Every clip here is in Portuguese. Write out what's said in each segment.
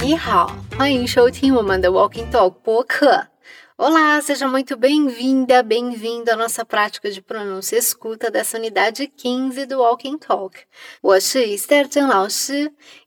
你好，欢迎收听我们的 Walking Dog 播客。Olá, seja muito bem-vinda, bem-vindo à nossa prática de pronúncia escuta dessa unidade 15 do Walking Talk.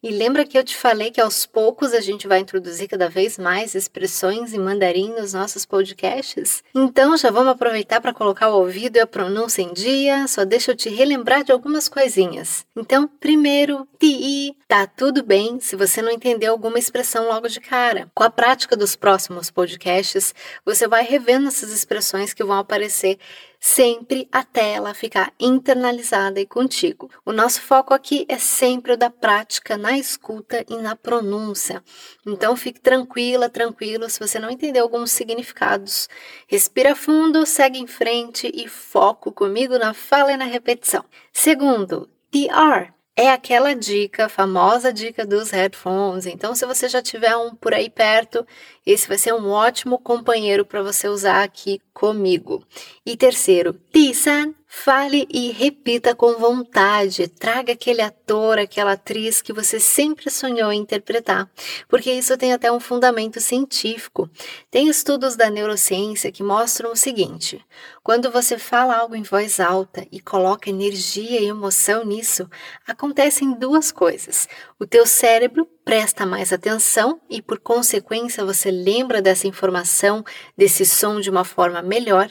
E lembra que eu te falei que aos poucos a gente vai introduzir cada vez mais expressões em mandarim nos nossos podcasts? Então já vamos aproveitar para colocar o ouvido e a pronúncia em dia, só deixa eu te relembrar de algumas coisinhas. Então, primeiro, ti, tá tudo bem se você não entendeu alguma expressão logo de cara. Com a prática dos próximos podcasts, você vai revendo essas expressões que vão aparecer sempre até ela ficar internalizada e contigo. O nosso foco aqui é sempre o da prática na escuta e na pronúncia. Então fique tranquila, tranquilo se você não entender alguns significados. Respira fundo, segue em frente e foco comigo na fala e na repetição. Segundo, TR é aquela dica, famosa dica dos headphones. Então, se você já tiver um por aí perto, esse vai ser um ótimo companheiro para você usar aqui comigo. E terceiro, Tisan Fale e repita com vontade. Traga aquele ator, aquela atriz que você sempre sonhou em interpretar, porque isso tem até um fundamento científico. Tem estudos da neurociência que mostram o seguinte: quando você fala algo em voz alta e coloca energia e emoção nisso, acontecem duas coisas. O teu cérebro presta mais atenção e, por consequência, você lembra dessa informação, desse som de uma forma melhor.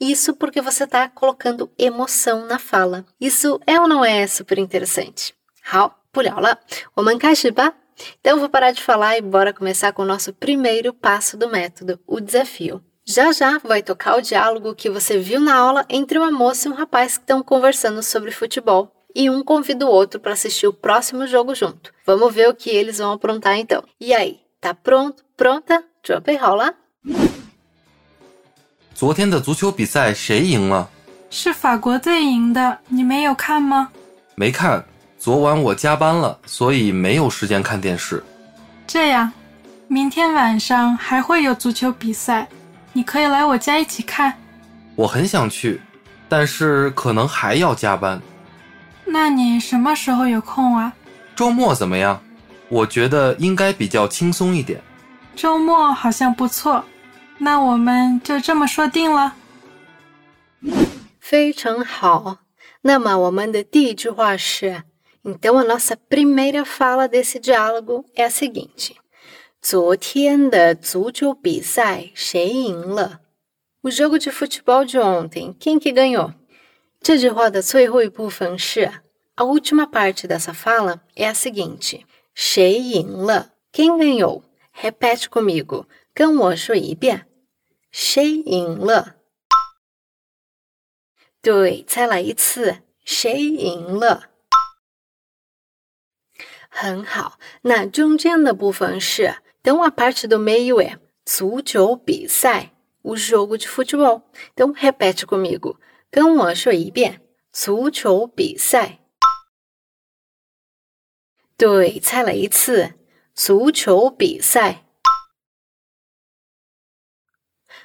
Isso porque você está colocando emoção na fala. Isso é ou não é super interessante? 好，不聊了，我们开始吧。então vou parar de falar e bora começar com o nosso primeiro passo do método, o desafio. Já já vai tocar o diálogo que você viu na aula entre uma moça e um rapaz que estão conversando sobre futebol E um convida o outro para assistir o próximo jogo junto. Vamos ver o que eles vão aprontar então. E aí, tá pronto? Pronta? 准备好了？昨天的足球比赛谁赢了？是法国队赢的，你没有看吗？没看，昨晚我加班了，所以没有时间看电视。这样，明天晚上还会有足球比赛，你可以来我家一起看。我很想去，但是可能还要加班。那你什么时候有空啊？周末怎么样？我觉得应该比较轻松一点。周末好像不错，那我们就这么说定了。非常好。那么我们的第一句话是，então a nossa primeira fala desse diálogo é a seguinte：昨天的足球比赛谁赢了？O jogo de futebol de ontem, quem que ganhou？这句话的最后一部分是 a última parte dessa fala é a seguinte: 谁赢了？Quem ganhou? Repete comigo. 跟我说一遍。谁赢了？对，再来一次。谁赢了？很好。那中间的部分是 então a parte do meio é 足球比赛，o jogo de futebol. Então repete comigo. 跟我说一遍，足球比赛。对，再来一次，足球比赛。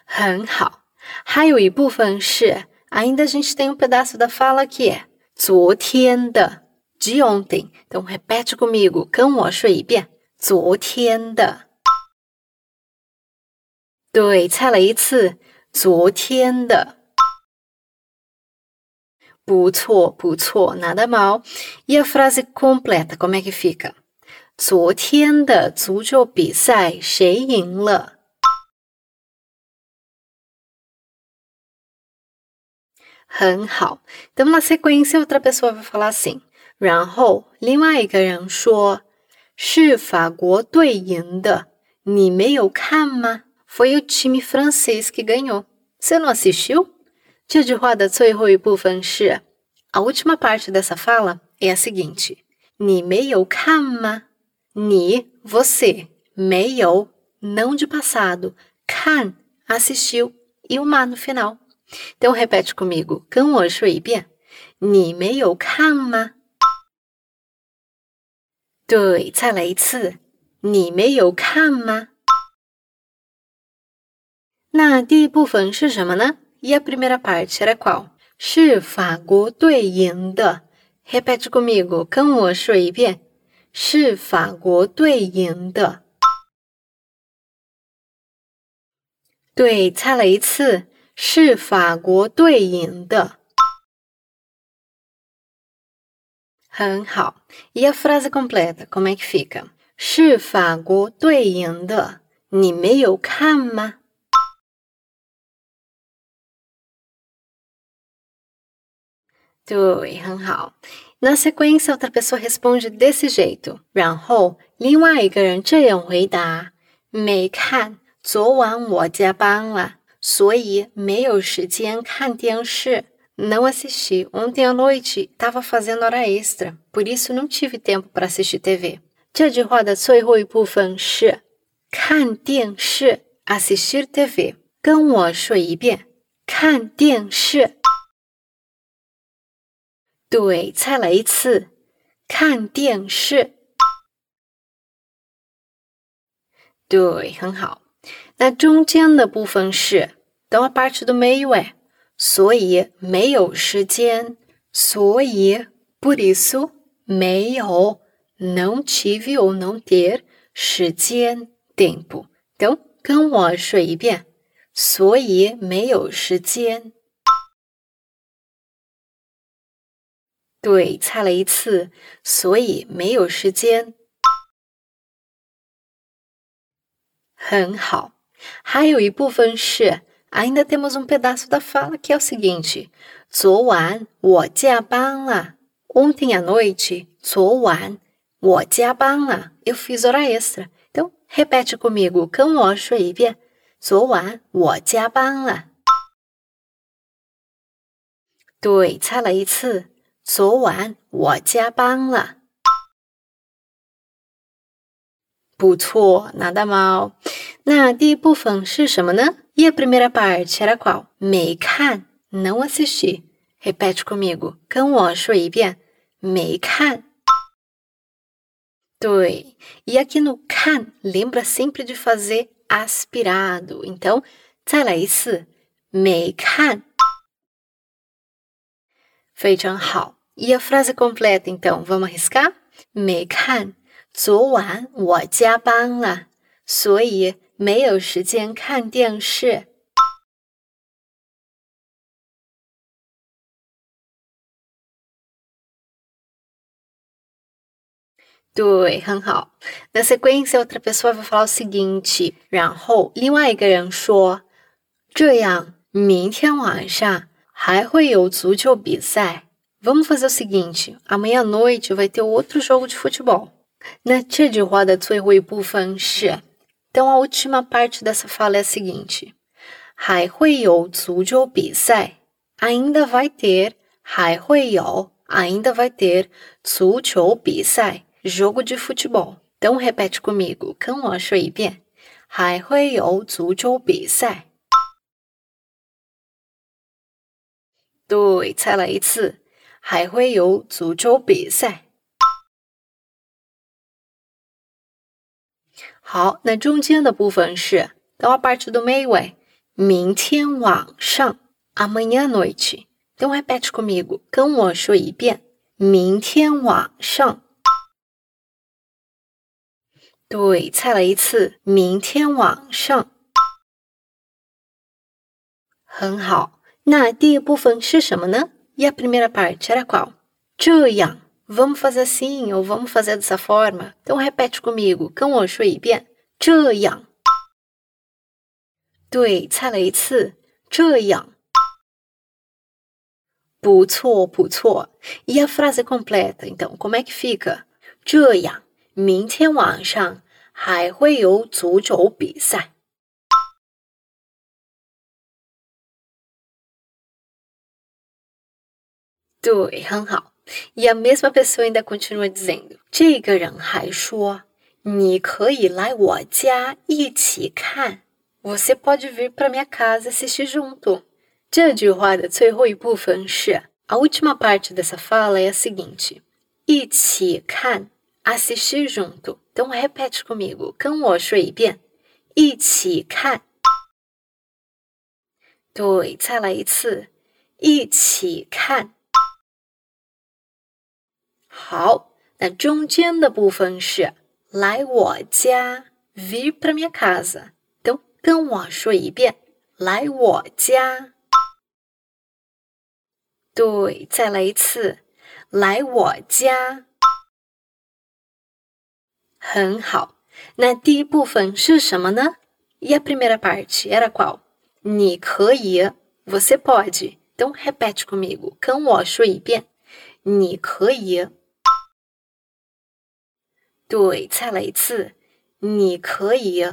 很好，还有一部分是，ainda a gente tem um pedaço da fala que 昨天的，de ontem。Então repete comigo，跟我说一遍，昨天的。对，再来一次，昨天的。不错，不错，nada mal. E a frase completa, como é que fica? 昨天的足球比赛谁赢了？很好。Então, na sequência, outra pessoa vai falar assim. 然后，另外一个人说：“是法国队赢的，你没有看吗？”Foi o time francês que ganhou. Você não assistiu? 这句话的最后一部分是，a última parte dessa fala é a seguinte: 你没有看吗？你 você 没有 não de passado, kan assistiu e o ma no final. Então repete comigo, 跟我说一遍，你没有看吗？对，再来一次，你没有看吗？那第一部分是什么呢 ？E a primeira parte era qual? 是法国队赢的， repete comigo，跟我说一遍，是法国队赢的。对，猜了一次，是法国队赢的。很好，e a frase completa，como é que fica？是法国队赢的，你没有看吗？ 对，很好。Na sequência, outra pessoa responde desse jeito，然后另外一个人这样回答：没看，昨晚我加班了，所以没有时间看电视。Não assisti. Ontem à noite estava fazendo hora extra, por isso não tive tempo para assistir TV. 这句话的最后一部分是看电视 assistir TV。跟我说一遍，看电视。 对，再来一次，看电视。对，很好。那中间的部分是等我把没有，所以没有时间，所以不理书没有能 o tive 能 n 时间顶部等跟我说一遍，所以没有时间。对，猜了一次，所以没有时间。很好，还有一部分是。Ainda temos um pedaço da fala que é o seguinte: 昨晚我加班了。Ontem à noite, 昨晚我加班了。Eu fiz hora extra. Então, repete comigo, 跟我说一遍。昨晚我加班了。对，猜了一次。昨晚我加班了。不错，拿到吗？那第一部分是什么呢？E a primeira parte era qual? 没看，não assisti. Repete comigo，跟我说一遍，没看。对，e aqui no can lembra sempre de fazer aspirado. Então, 再来一次，没看。 非常好。E a frase completa, então, vamos arriscar? 没看，昨晚我加班了，所以。没有时间看电视。对，很好。Na sequência, outra pessoa vai falar o seguinte，然后另外一个人说：“这样，明天晚上 还会有足球比赛。Vamos fazer o seguinte, amanhã à noite vai ter outro jogo de futebol。”那这句话的最后一部分是。então a última parte dessa fala é a seguinte: 还会有足球比赛，ainda vai ter, 还会有 ainda vai ter 足球比赛，jogo de futebol. Então repete comigo, 跟我说一遍，还会有足球比赛。 对，再来一次，还会有足球比赛。好，那中间的部分是 da parte do meio é 明天晚上 amanhã à noite。Então repete comigo，跟我说一遍，明天晚上。对，猜了一次，明天晚上。很好，那第一部分是什么呢？E a primeira parte era qual？这样。Vamos fazer assim ou vamos fazer dessa forma? Então repete comigo，跟我说一遍，这样。对，猜了一次，这样。不错，不错。E a frase completa, então, como é que fica? 这样，明天晚上还会有足球比赛。 对，很好。e a mesma pessoa ainda continua dizendo：“ 这个人还说，你可以来我家一起看。Você pode vir para minha casa assistir junto。”这句话的最后一部分是 a última parte dessa fala é a seguinte: 一起看 assistir junto. Então repete comigo，跟我说一遍，一起看。对，再来一次，一起看。 好，那中间的部分是来我家，vir para minha casa。都跟我说一遍，来我家。对，再来一次，来我家。很好，那第一部分是什么呢？E a primeira parte era qual？你可以，você pode。Então repete comigo，跟我说一遍，你可以。对，再来一次，你可以。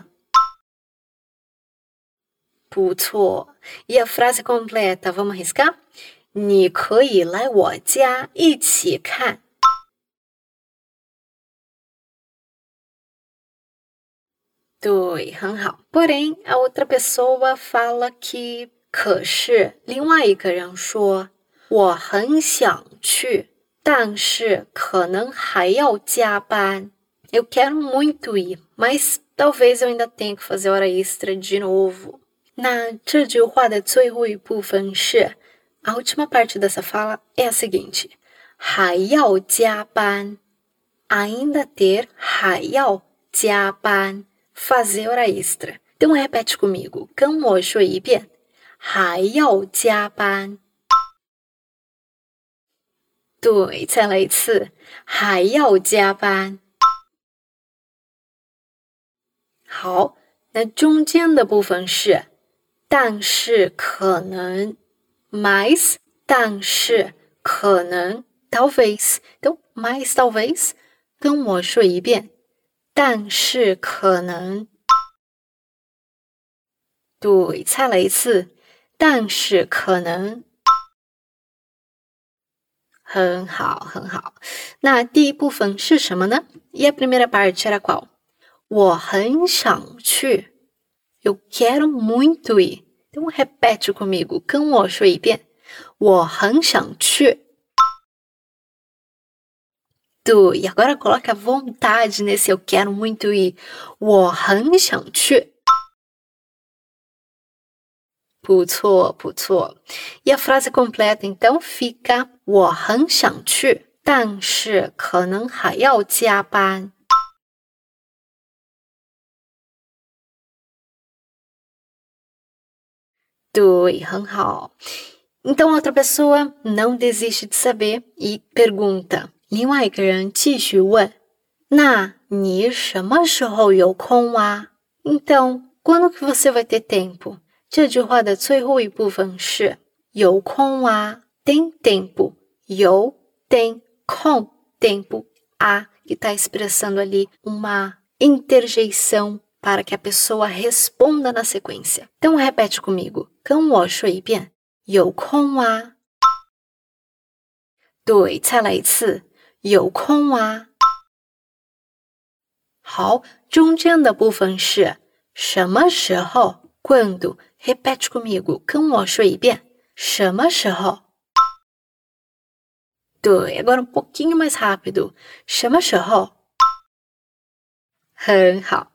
不错，e a frase completa，vamos arriscar？你可以来我家一起看。对，很好。Porém, a outra pessoa fala que 可是另外一个人说我很想去，但是可能还要加班。Eu quero muito ir, mas talvez eu ainda tenha que fazer hora extra de novo. 那这句话的最后一部分是 a última parte dessa fala é a seguinte: 还要加班，ainda ter 还要加班。fazer hora extra. Então repete comigo，跟我说一遍，还要加班。对，再来一次，还要加班。 好，那中间的部分是，但是可能，mas，但是可能，talvez，都 mais talvez，跟我说一遍。但是可能，对，猜了一次，但是可能，很好，很好。那第一部分是什么呢？E a primeira parte era qual？我很想去，Eu quero muito ir。Então repete comigo，跟我说一遍，我很想去。对，e agora coloca vontade nesse eu quero muito ir，我很想去。不错，不错。E a frase completa então fica 我很想去，但是可能还要加班。 对，很好。Então outra pessoa não desiste de saber e pergunta 另外一个人继续问：“那你什么时候有空啊？”Então, quando que você vai ter tempo？这句话的最后一部分是有空啊，tem tempo，有 tem com tempo a que está expressando ali uma interjeição para que a pessoa responda na sequência. Então repete comigo，跟我说一遍，有空啊。对，再来一次。有空啊！好，中间的部分是什么时候？Quando repete comigo，跟我说一遍，什么时候？对，agora um pouquinho mais rápido，什么时候？很好，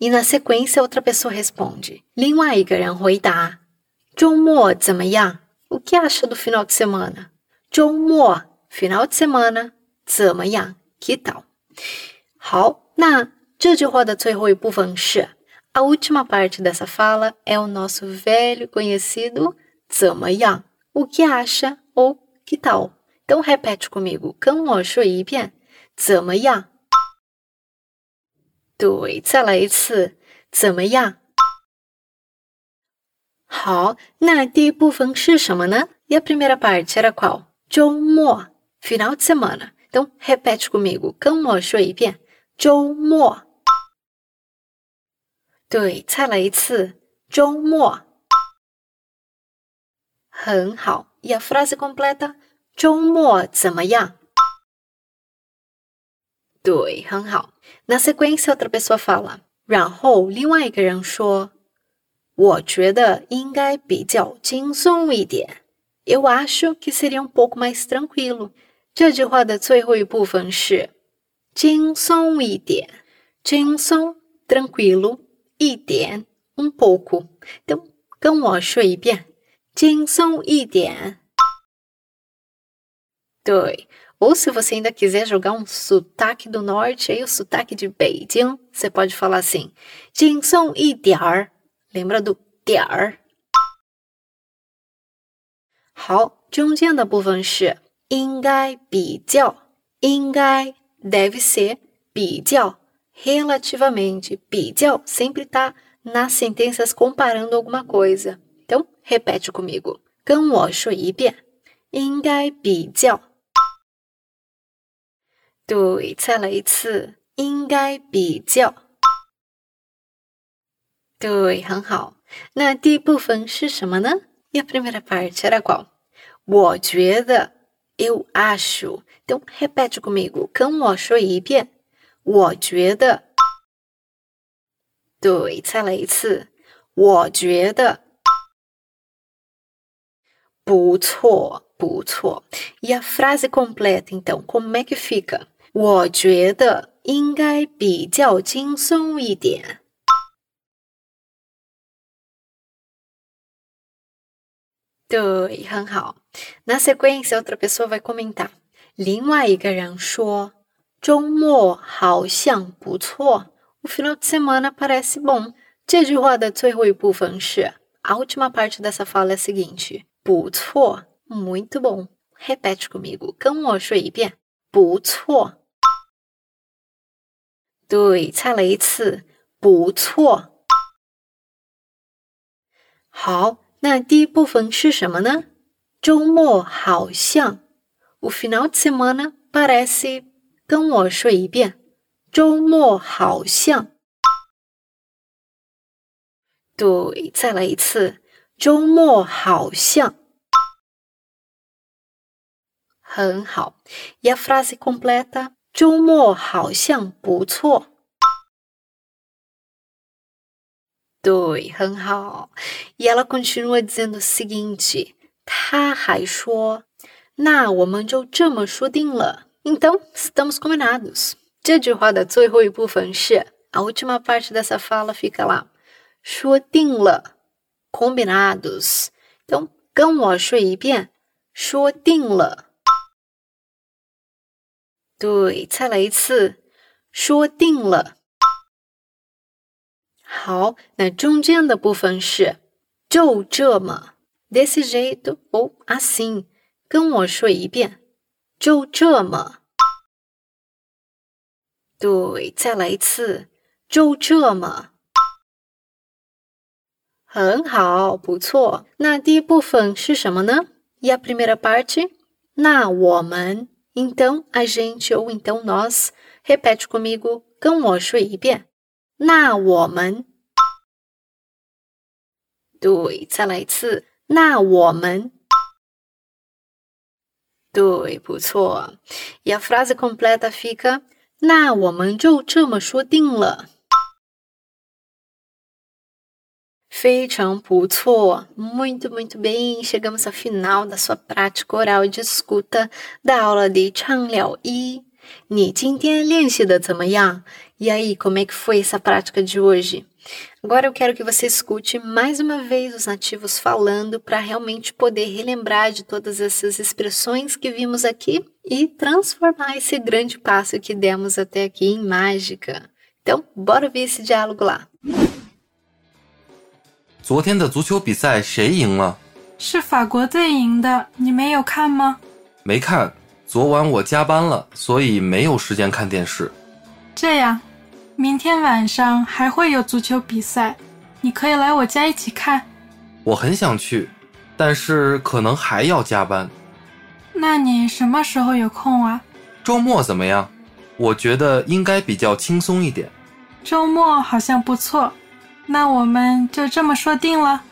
E na sequência outra pessoa responde，另外一个人回答：周末怎么样？O que acha do final de semana？周末。Final de semana 怎么样？Que tal？好，那这句话的最后一部分是 a última parte dessa fala é o nosso velho conhecido 怎么样？O que acha ou que tal？então repete comigo，跟我说一遍，怎么样？ 对，再来一次，怎么样？好，那第一部分是什么呢？E a primeira parte era qual？周末。final de semana. Então, repete comigo，跟我说一遍，周末。对，再来一次，周末。很好，e a frase completa，周末怎么样？对，很好。Na sequência, outra pessoa fala，然后另外一个人说，我觉得应该比较轻松一点。Eu acho que seria um pouco mais tranquilo。这句话的最后一部分是轻松一点，轻松 tranquilo，一点 um pouco。então 跟我说一遍，轻松一点。 对。Ou se você ainda quiser jogar um sotaque do norte, aí o sotaque de Beijing, você pode falar assim: 轻松一点儿. Lembra do 点儿？好，中间的部分是应该比较，应该 deve ser 比较 relativamente 比较 sempre está nas sentenças comparando alguma coisa. Então repete comigo，跟我说一遍，应该比较。 对，再来一次，应该比较。对，很好。那第一部分是什么呢？E a primeira parte era qual？我觉得，eu acho。Então repete comigo，跟我说一遍。我觉得。对，再来一次。我觉得。不错，不错。E a frase completa, então, como é que fica？我觉得应该比较轻松一点。对，很好。Na sequência, outra pessoa vai comentar。另外一个人说：“周末好像不错。” O final de semana parece bom。这句话的最后一部分是，a última parte dessa fala é a seguinte：不错，muito bom。Repete comigo，跟我说一遍，不错。对，猜了一次，不错。好，那第一部分是什么呢？周末好像，o final de semana parece。跟我说一遍，周末好像。对，再来一次，周末好像。很好，e a frase completa。周末好像不错。对，很好。E ela continua dizendo o seguinte，他还说，那我们就这么说定了。Então estamos combinados。这句话的最后一部分是，a última parte dessa fala fica lá，说定了，combinados。então 跟我说一遍，说定了。 对，再来一次，说定了。好，那中间的部分是就这么，desse jeito ou assim。跟我说一遍，就这么。对，再来一次，就这么。很好，不错。那第一部分是什么呢 a primeira parte？那我们。Então a gente ou então nós repete comigo，跟我说一遍。那我们，对，再来一次。那我们，对，不错。E a frase completa fica：那我们就这么说定了。 Feichang Muito, muito bem! Chegamos ao final da sua prática oral de escuta da aula de Changliao Yi. E aí, como é que foi essa prática de hoje? Agora eu quero que você escute mais uma vez os nativos falando para realmente poder relembrar de todas essas expressões que vimos aqui e transformar esse grande passo que demos até aqui em mágica. Então, bora ver esse diálogo lá. 昨天的足球比赛谁赢了？是法国队赢的，你没有看吗？没看，昨晚我加班了，所以没有时间看电视。这样，明天晚上还会有足球比赛，你可以来我家一起看。我很想去，但是可能还要加班。那你什么时候有空啊？周末怎么样？我觉得应该比较轻松一点。周末好像不错。那我们就这么说定了。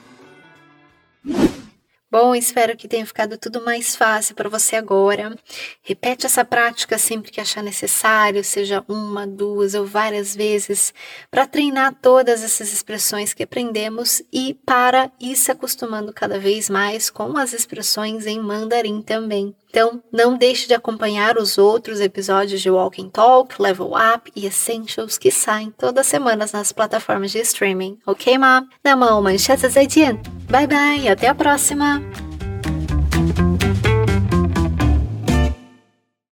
Bom, espero que tenha ficado tudo mais fácil para você agora. Repete essa prática sempre que achar necessário, seja uma, duas ou várias vezes, para treinar todas essas expressões que aprendemos e para ir se acostumando cada vez mais com as expressões em mandarim também. Então, não deixe de acompanhar os outros episódios de Walking Talk, Level Up e Essentials que saem todas as semanas nas plataformas de streaming. Ok, ma? Na mão, manchete 再见. Bye bye, até a próxima!